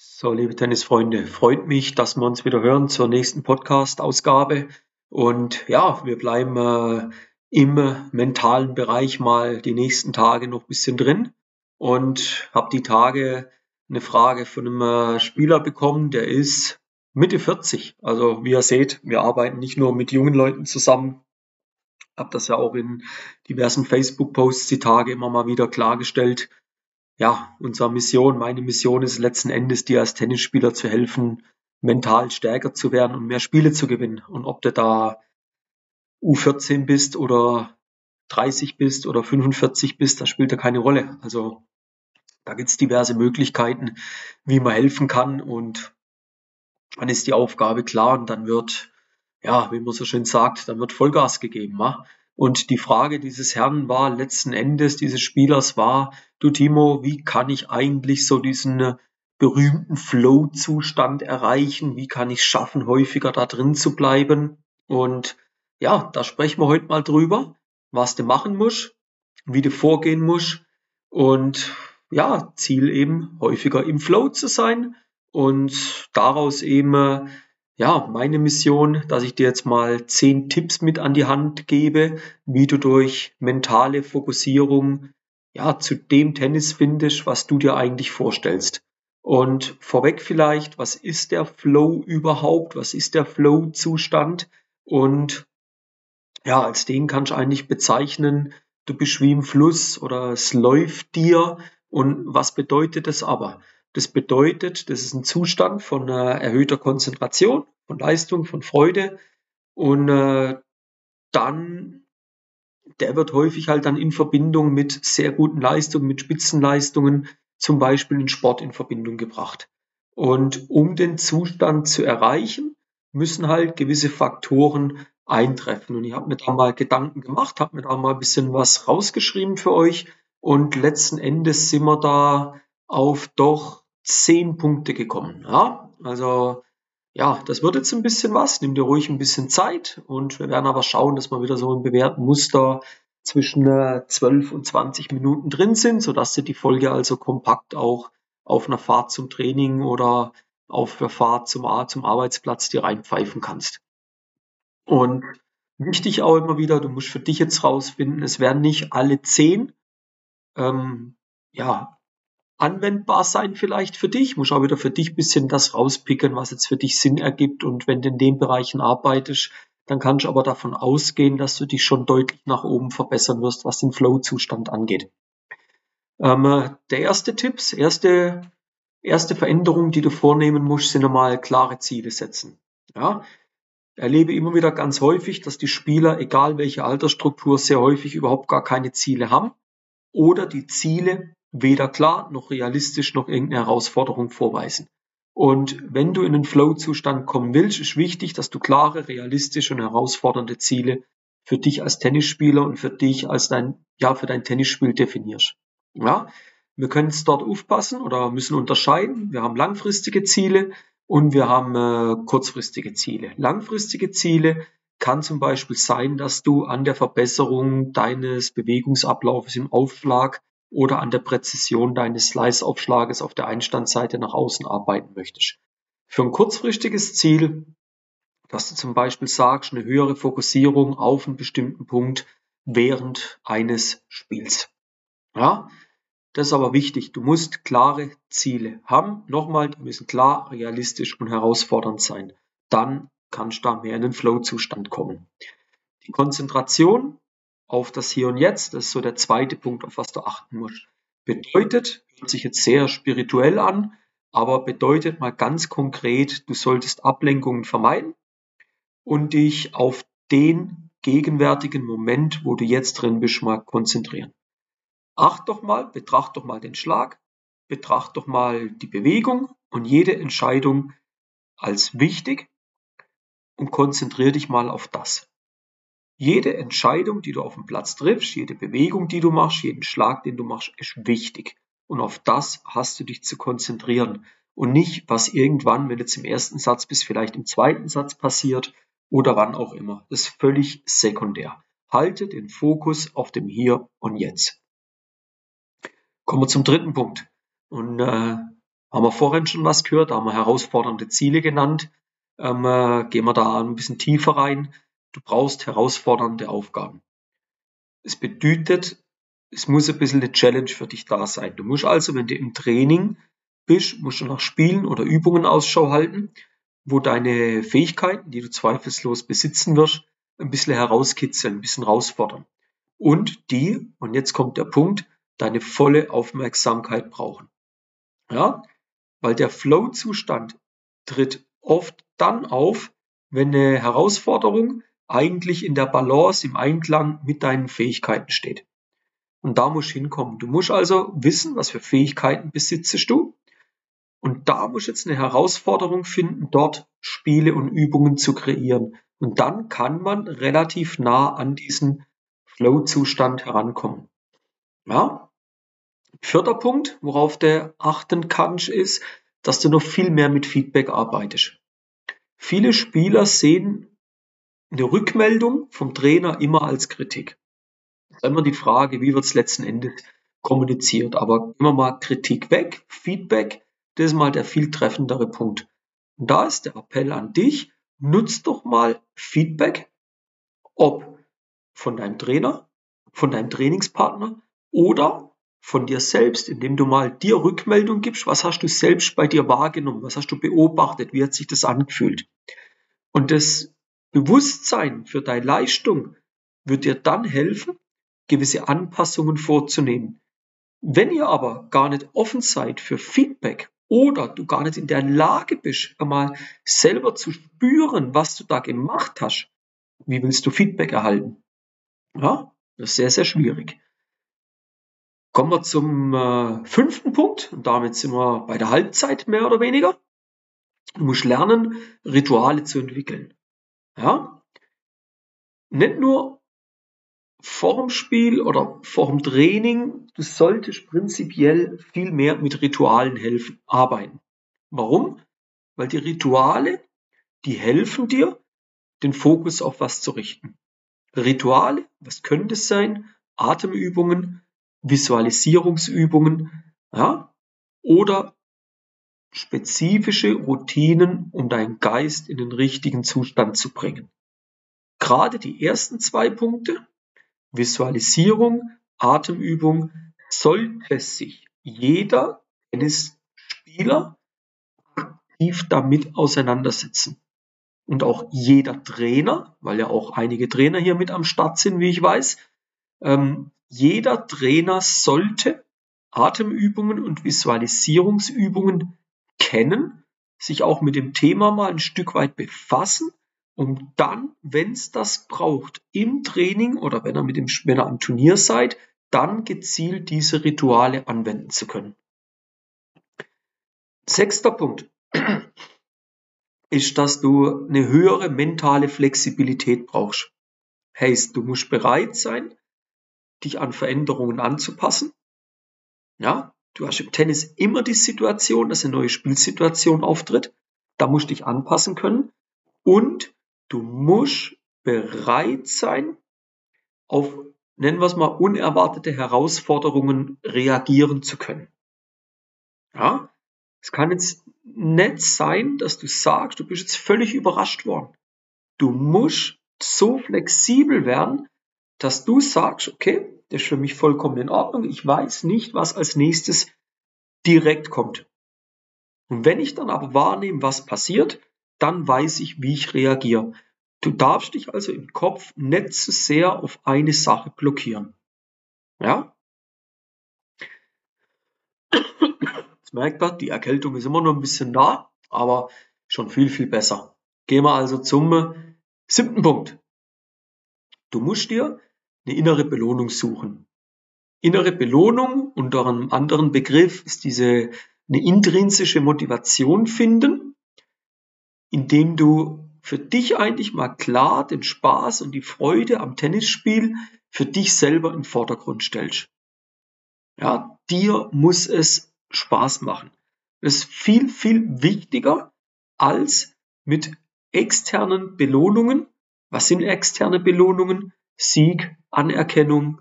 So, liebe Tennisfreunde, freut mich, dass wir uns wieder hören zur nächsten Podcast-Ausgabe. Und ja, wir bleiben äh, im mentalen Bereich mal die nächsten Tage noch ein bisschen drin und habe die Tage eine Frage von einem äh, Spieler bekommen, der ist Mitte 40. Also wie ihr seht, wir arbeiten nicht nur mit jungen Leuten zusammen. Hab das ja auch in diversen Facebook-Posts die Tage immer mal wieder klargestellt ja, unsere Mission, meine Mission ist letzten Endes, dir als Tennisspieler zu helfen, mental stärker zu werden und mehr Spiele zu gewinnen. Und ob du da U14 bist oder 30 bist oder 45 bist, das spielt ja keine Rolle. Also da gibt's diverse Möglichkeiten, wie man helfen kann und dann ist die Aufgabe klar und dann wird, ja, wie man so schön sagt, dann wird Vollgas gegeben. Ja? Und die Frage dieses Herrn war letzten Endes, dieses Spielers war, du Timo, wie kann ich eigentlich so diesen äh, berühmten Flow-Zustand erreichen? Wie kann ich es schaffen, häufiger da drin zu bleiben? Und ja, da sprechen wir heute mal drüber, was du machen musst, wie du vorgehen musst und ja, Ziel eben häufiger im Flow zu sein und daraus eben äh, ja, meine Mission, dass ich dir jetzt mal zehn Tipps mit an die Hand gebe, wie du durch mentale Fokussierung ja zu dem Tennis findest, was du dir eigentlich vorstellst. Und vorweg vielleicht, was ist der Flow überhaupt? Was ist der Flow-Zustand? Und ja, als den kannst du eigentlich bezeichnen, du bist wie im Fluss oder es läuft dir. Und was bedeutet das aber? Das bedeutet, das ist ein Zustand von äh, erhöhter Konzentration, von Leistung, von Freude. Und äh, dann, der wird häufig halt dann in Verbindung mit sehr guten Leistungen, mit Spitzenleistungen, zum Beispiel in Sport in Verbindung gebracht. Und um den Zustand zu erreichen, müssen halt gewisse Faktoren eintreffen. Und ich habe mir da mal Gedanken gemacht, habe mir da mal ein bisschen was rausgeschrieben für euch. Und letzten Endes sind wir da auf doch zehn Punkte gekommen. Ja, also ja, das wird jetzt ein bisschen was. Nimm dir ruhig ein bisschen Zeit und wir werden aber schauen, dass wir wieder so im bewährten Muster zwischen äh, 12 und 20 Minuten drin sind, sodass du die Folge also kompakt auch auf einer Fahrt zum Training oder auf der Fahrt zum, zum Arbeitsplatz dir reinpfeifen kannst. Und wichtig auch immer wieder, du musst für dich jetzt rausfinden, es werden nicht alle zehn ähm, ja, anwendbar sein vielleicht für dich. Muss auch wieder für dich bisschen das rauspicken, was jetzt für dich Sinn ergibt. Und wenn du in den Bereichen arbeitest, dann kannst du aber davon ausgehen, dass du dich schon deutlich nach oben verbessern wirst, was den Flow-Zustand angeht. Ähm, der erste Tipp, erste, erste Veränderung, die du vornehmen musst, sind einmal klare Ziele setzen. Ja, erlebe immer wieder ganz häufig, dass die Spieler, egal welche Altersstruktur, sehr häufig überhaupt gar keine Ziele haben oder die Ziele weder klar noch realistisch noch irgendeine Herausforderung vorweisen. Und wenn du in den Flow-Zustand kommen willst, ist wichtig, dass du klare, realistische und herausfordernde Ziele für dich als Tennisspieler und für dich als dein, ja, für dein Tennisspiel definierst. Ja, wir können es dort aufpassen oder müssen unterscheiden. Wir haben langfristige Ziele und wir haben äh, kurzfristige Ziele. Langfristige Ziele kann zum Beispiel sein, dass du an der Verbesserung deines Bewegungsablaufes im Aufschlag oder an der Präzision deines Slice-Aufschlages auf der Einstandseite nach außen arbeiten möchtest. Für ein kurzfristiges Ziel, dass du zum Beispiel sagst, eine höhere Fokussierung auf einen bestimmten Punkt während eines Spiels. Ja, das ist aber wichtig. Du musst klare Ziele haben. Nochmal, die müssen klar, realistisch und herausfordernd sein. Dann kannst du da mehr in den Flow-Zustand kommen. Die Konzentration auf das Hier und Jetzt. Das ist so der zweite Punkt, auf was du achten musst. Bedeutet, hört sich jetzt sehr spirituell an, aber bedeutet mal ganz konkret, du solltest Ablenkungen vermeiden und dich auf den gegenwärtigen Moment, wo du jetzt drin bist, mal konzentrieren. Acht doch mal, betracht doch mal den Schlag, betracht doch mal die Bewegung und jede Entscheidung als wichtig und konzentriere dich mal auf das. Jede Entscheidung, die du auf dem Platz triffst, jede Bewegung, die du machst, jeden Schlag, den du machst, ist wichtig. Und auf das hast du dich zu konzentrieren. Und nicht, was irgendwann, wenn du zum ersten Satz bist, vielleicht im zweiten Satz passiert oder wann auch immer. Das ist völlig sekundär. Halte den Fokus auf dem Hier und Jetzt. Kommen wir zum dritten Punkt. Und äh, Haben wir vorhin schon was gehört, da haben wir herausfordernde Ziele genannt. Ähm, äh, gehen wir da ein bisschen tiefer rein. Du brauchst herausfordernde Aufgaben. Es bedeutet, es muss ein bisschen eine Challenge für dich da sein. Du musst also, wenn du im Training bist, musst du nach Spielen oder Übungen Ausschau halten, wo deine Fähigkeiten, die du zweifellos besitzen wirst, ein bisschen herauskitzeln, ein bisschen herausfordern. Und die, und jetzt kommt der Punkt, deine volle Aufmerksamkeit brauchen. Ja, weil der Flow-Zustand tritt oft dann auf, wenn eine Herausforderung eigentlich in der Balance, im Einklang mit deinen Fähigkeiten steht. Und da musst du hinkommen. Du musst also wissen, was für Fähigkeiten besitzt du. Und da musst du jetzt eine Herausforderung finden, dort Spiele und Übungen zu kreieren. Und dann kann man relativ nah an diesen Flow-Zustand herankommen. Ja? Vierter Punkt, worauf du achten kannst, ist, dass du noch viel mehr mit Feedback arbeitest. Viele Spieler sehen eine Rückmeldung vom Trainer immer als Kritik. Das ist immer die Frage, wie wird es letzten Endes kommuniziert. Aber immer mal Kritik weg, Feedback, das ist mal der viel treffendere Punkt. Und da ist der Appell an dich, nutz doch mal Feedback, ob von deinem Trainer, von deinem Trainingspartner oder von dir selbst, indem du mal dir Rückmeldung gibst, was hast du selbst bei dir wahrgenommen, was hast du beobachtet, wie hat sich das angefühlt. Und das Bewusstsein für deine Leistung wird dir dann helfen, gewisse Anpassungen vorzunehmen. Wenn ihr aber gar nicht offen seid für Feedback oder du gar nicht in der Lage bist, einmal selber zu spüren, was du da gemacht hast, wie willst du Feedback erhalten? Ja, das ist sehr, sehr schwierig. Kommen wir zum äh, fünften Punkt und damit sind wir bei der Halbzeit mehr oder weniger. Du musst lernen, Rituale zu entwickeln. Ja? Nicht nur vor Spiel oder vor Training, du solltest prinzipiell viel mehr mit Ritualen helfen, arbeiten. Warum? Weil die Rituale, die helfen dir, den Fokus auf was zu richten. Rituale, was könnte es sein? Atemübungen, Visualisierungsübungen, ja? Oder spezifische Routinen, um deinen Geist in den richtigen Zustand zu bringen. Gerade die ersten zwei Punkte, Visualisierung, Atemübung, sollte sich jeder Tennisspieler aktiv damit auseinandersetzen. Und auch jeder Trainer, weil ja auch einige Trainer hier mit am Start sind, wie ich weiß, ähm, jeder Trainer sollte Atemübungen und Visualisierungsübungen kennen, sich auch mit dem Thema mal ein Stück weit befassen, um dann, wenn es das braucht, im Training oder wenn er mit dem, wenn ihr am Turnier seid, dann gezielt diese Rituale anwenden zu können. Sechster Punkt ist, dass du eine höhere mentale Flexibilität brauchst. Heißt, du musst bereit sein, dich an Veränderungen anzupassen. Ja, Du hast im Tennis immer die Situation, dass eine neue Spielsituation auftritt. Da musst du dich anpassen können. Und du musst bereit sein, auf, nennen wir es mal, unerwartete Herausforderungen reagieren zu können. Ja, es kann jetzt nicht sein, dass du sagst, du bist jetzt völlig überrascht worden. Du musst so flexibel werden, dass du sagst, okay, das ist für mich vollkommen in Ordnung. Ich weiß nicht, was als nächstes direkt kommt. Und wenn ich dann aber wahrnehme, was passiert, dann weiß ich, wie ich reagiere. Du darfst dich also im Kopf nicht zu sehr auf eine Sache blockieren. Ja? Jetzt merkt man, die Erkältung ist immer noch ein bisschen da, aber schon viel, viel besser. Gehen wir also zum siebten Punkt. Du musst dir eine innere Belohnung suchen. Innere Belohnung unter einem anderen Begriff ist diese eine intrinsische Motivation finden, indem du für dich eigentlich mal klar den Spaß und die Freude am Tennisspiel für dich selber im Vordergrund stellst. Ja, dir muss es Spaß machen. Das ist viel, viel wichtiger als mit externen Belohnungen. Was sind externe Belohnungen? Sieg, Anerkennung,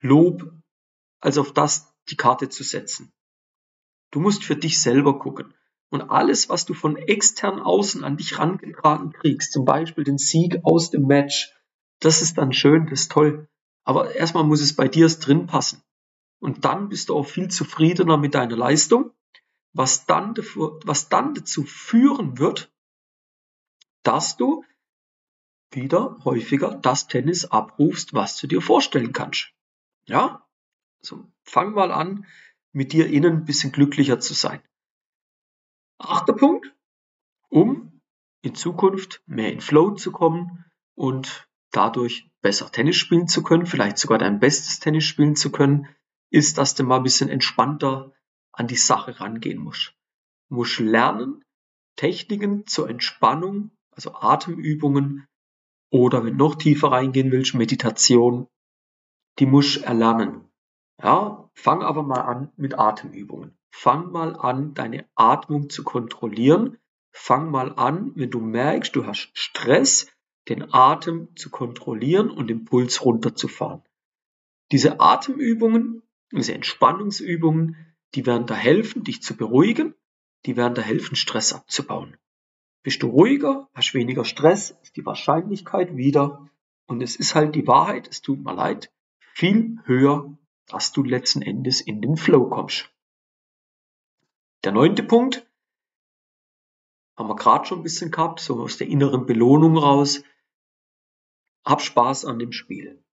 Lob, als auf das die Karte zu setzen. Du musst für dich selber gucken. Und alles, was du von extern außen an dich rangetragen kriegst, zum Beispiel den Sieg aus dem Match, das ist dann schön, das ist toll. Aber erstmal muss es bei dir drin passen. Und dann bist du auch viel zufriedener mit deiner Leistung, was dann, was dann dazu führen wird, dass du wieder häufiger das Tennis abrufst, was du dir vorstellen kannst. Ja? Also fang mal an, mit dir innen ein bisschen glücklicher zu sein. Achter Punkt, um in Zukunft mehr in Flow zu kommen und dadurch besser Tennis spielen zu können, vielleicht sogar dein bestes Tennis spielen zu können, ist, dass du mal ein bisschen entspannter an die Sache rangehen musst. Du musst lernen, Techniken zur Entspannung, also Atemübungen oder wenn noch tiefer reingehen willst, Meditation, die musst du erlernen. Ja, fang aber mal an mit Atemübungen. Fang mal an, deine Atmung zu kontrollieren. Fang mal an, wenn du merkst, du hast Stress, den Atem zu kontrollieren und den Puls runterzufahren. Diese Atemübungen, diese Entspannungsübungen, die werden da helfen, dich zu beruhigen, die werden da helfen, Stress abzubauen. Bist du ruhiger, hast weniger Stress, ist die Wahrscheinlichkeit wieder, und es ist halt die Wahrheit, es tut mir leid, viel höher, dass du letzten Endes in den Flow kommst. Der neunte Punkt, haben wir gerade schon ein bisschen gehabt, so aus der inneren Belohnung raus, hab Spaß an dem Spiel.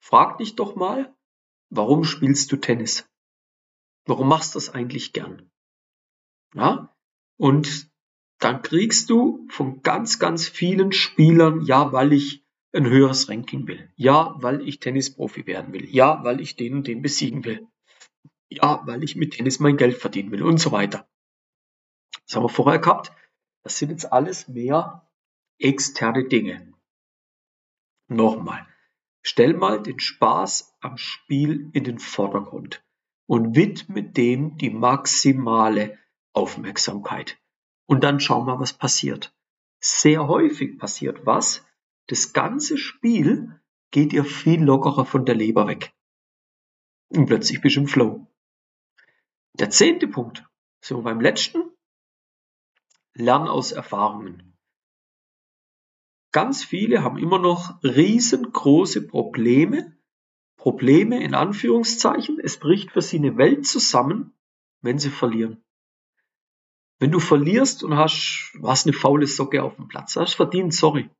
Frag dich doch mal, warum spielst du Tennis? Warum machst du das eigentlich gern? Ja? Und dann kriegst du von ganz, ganz vielen Spielern, ja, weil ich ein höheres Ranking will. Ja, weil ich Tennisprofi werden will. Ja, weil ich den und den besiegen will. Ja, weil ich mit Tennis mein Geld verdienen will und so weiter. Das haben wir vorher gehabt. Das sind jetzt alles mehr externe Dinge. Nochmal, stell mal den Spaß am Spiel in den Vordergrund und widme dem die maximale Aufmerksamkeit. Und dann schau mal, was passiert. Sehr häufig passiert was. Das ganze Spiel geht dir viel lockerer von der Leber weg. Und plötzlich bist du im Flow. Der zehnte Punkt, so beim letzten, Lern aus Erfahrungen. Ganz viele haben immer noch riesengroße Probleme, Probleme in Anführungszeichen. Es bricht für sie eine Welt zusammen, wenn sie verlieren. Wenn du verlierst und hast, hast eine faule Socke auf dem Platz, hast verdient, sorry.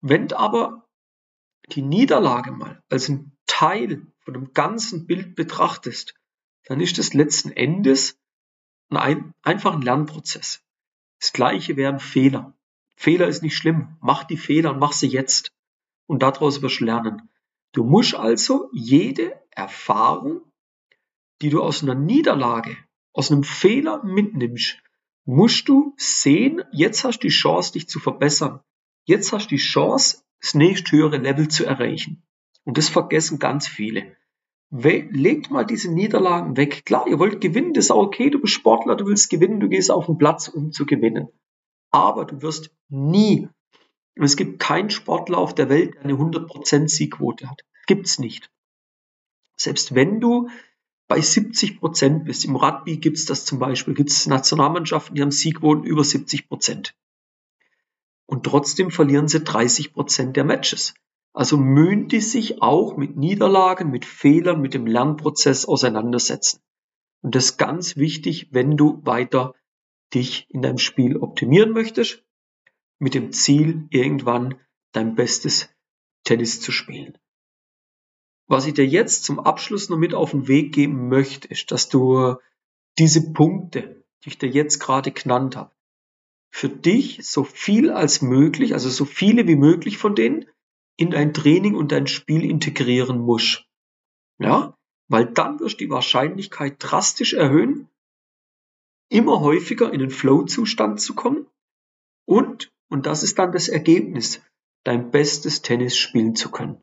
Wenn du aber die Niederlage mal als ein Teil von dem ganzen Bild betrachtest, dann ist es letzten Endes ein, einfach ein Lernprozess. Das gleiche wären Fehler. Fehler ist nicht schlimm. Mach die Fehler und mach sie jetzt. Und daraus wirst du lernen. Du musst also jede Erfahrung, die du aus einer Niederlage, aus einem Fehler mitnimmst, musst du sehen, jetzt hast du die Chance, dich zu verbessern. Jetzt hast du die Chance, das nächst höhere Level zu erreichen. Und das vergessen ganz viele. Legt mal diese Niederlagen weg. Klar, ihr wollt gewinnen, das ist auch okay, du bist Sportler, du willst gewinnen, du gehst auf den Platz, um zu gewinnen aber du wirst nie, es gibt keinen Sportler auf der Welt, der eine 100% Siegquote hat. Gibt's nicht. Selbst wenn du bei 70% bist, im Rugby gibt's das zum Beispiel, gibt's Nationalmannschaften, die haben Siegquoten über 70% Und trotzdem verlieren sie 30% der Matches. Also mühen die sich auch mit Niederlagen, mit Fehlern, mit dem Lernprozess auseinandersetzen. Und das ist ganz wichtig, wenn du weiter dich in deinem Spiel optimieren möchtest, mit dem Ziel, irgendwann dein bestes Tennis zu spielen. Was ich dir jetzt zum Abschluss noch mit auf den Weg geben möchte, ist, dass du diese Punkte, die ich dir jetzt gerade genannt habe, für dich so viel als möglich, also so viele wie möglich von denen, in dein Training und dein Spiel integrieren musst. Ja, weil dann wirst du die Wahrscheinlichkeit drastisch erhöhen, immer häufiger in den Flow-Zustand zu kommen und, und das ist dann das Ergebnis, dein bestes Tennis spielen zu können.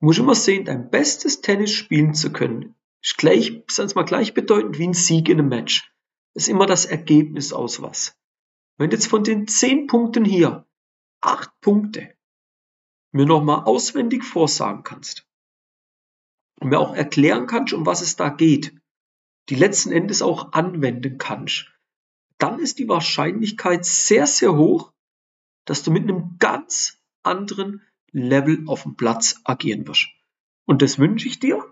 Musst immer sehen, dein bestes Tennis spielen zu können, ist gleich, ist mal gleichbedeutend wie ein Sieg in einem Match. Das ist immer das Ergebnis aus was. Wenn jetzt von den zehn Punkten hier acht Punkte mir nochmal auswendig vorsagen kannst und mir auch erklären kannst, um was es da geht, die letzten Endes auch anwenden kannst, dann ist die Wahrscheinlichkeit sehr, sehr hoch, dass du mit einem ganz anderen Level auf dem Platz agieren wirst. Und das wünsche ich dir.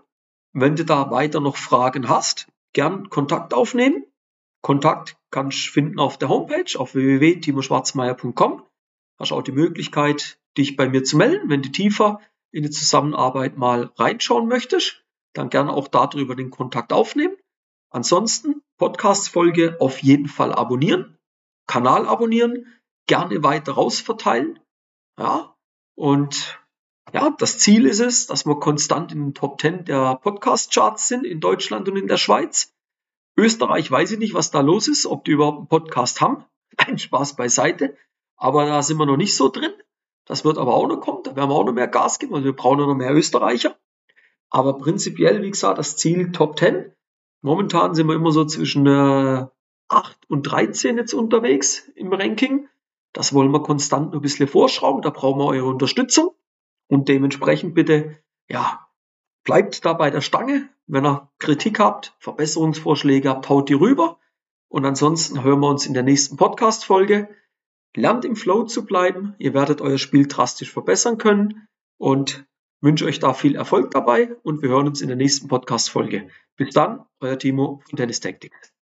Wenn du da weiter noch Fragen hast, gern Kontakt aufnehmen. Kontakt kannst du finden auf der Homepage auf www.timoschwarzmeier.com. Hast auch die Möglichkeit, dich bei mir zu melden, wenn du tiefer in die Zusammenarbeit mal reinschauen möchtest. Dann gerne auch darüber den Kontakt aufnehmen. Ansonsten Podcast-Folge auf jeden Fall abonnieren, Kanal abonnieren, gerne weiter rausverteilen. Ja, und ja, das Ziel ist es, dass wir konstant in den Top 10 der Podcast-Charts sind in Deutschland und in der Schweiz. Österreich weiß ich nicht, was da los ist, ob die überhaupt einen Podcast haben. Ein Spaß beiseite. Aber da sind wir noch nicht so drin. Das wird aber auch noch kommen. Da werden wir auch noch mehr Gas geben. Also wir brauchen noch mehr Österreicher. Aber prinzipiell, wie gesagt, das Ziel Top 10. Momentan sind wir immer so zwischen äh, 8 und 13 jetzt unterwegs im Ranking. Das wollen wir konstant ein bisschen vorschrauben. Da brauchen wir eure Unterstützung. Und dementsprechend bitte, ja, bleibt da bei der Stange. Wenn ihr Kritik habt, Verbesserungsvorschläge habt, haut die rüber. Und ansonsten hören wir uns in der nächsten Podcast-Folge. Lernt im Flow zu bleiben. Ihr werdet euer Spiel drastisch verbessern können. Und wünsche euch da viel Erfolg dabei. Und wir hören uns in der nächsten Podcast-Folge. Bis dann, euer Timo von Tennis Tactics.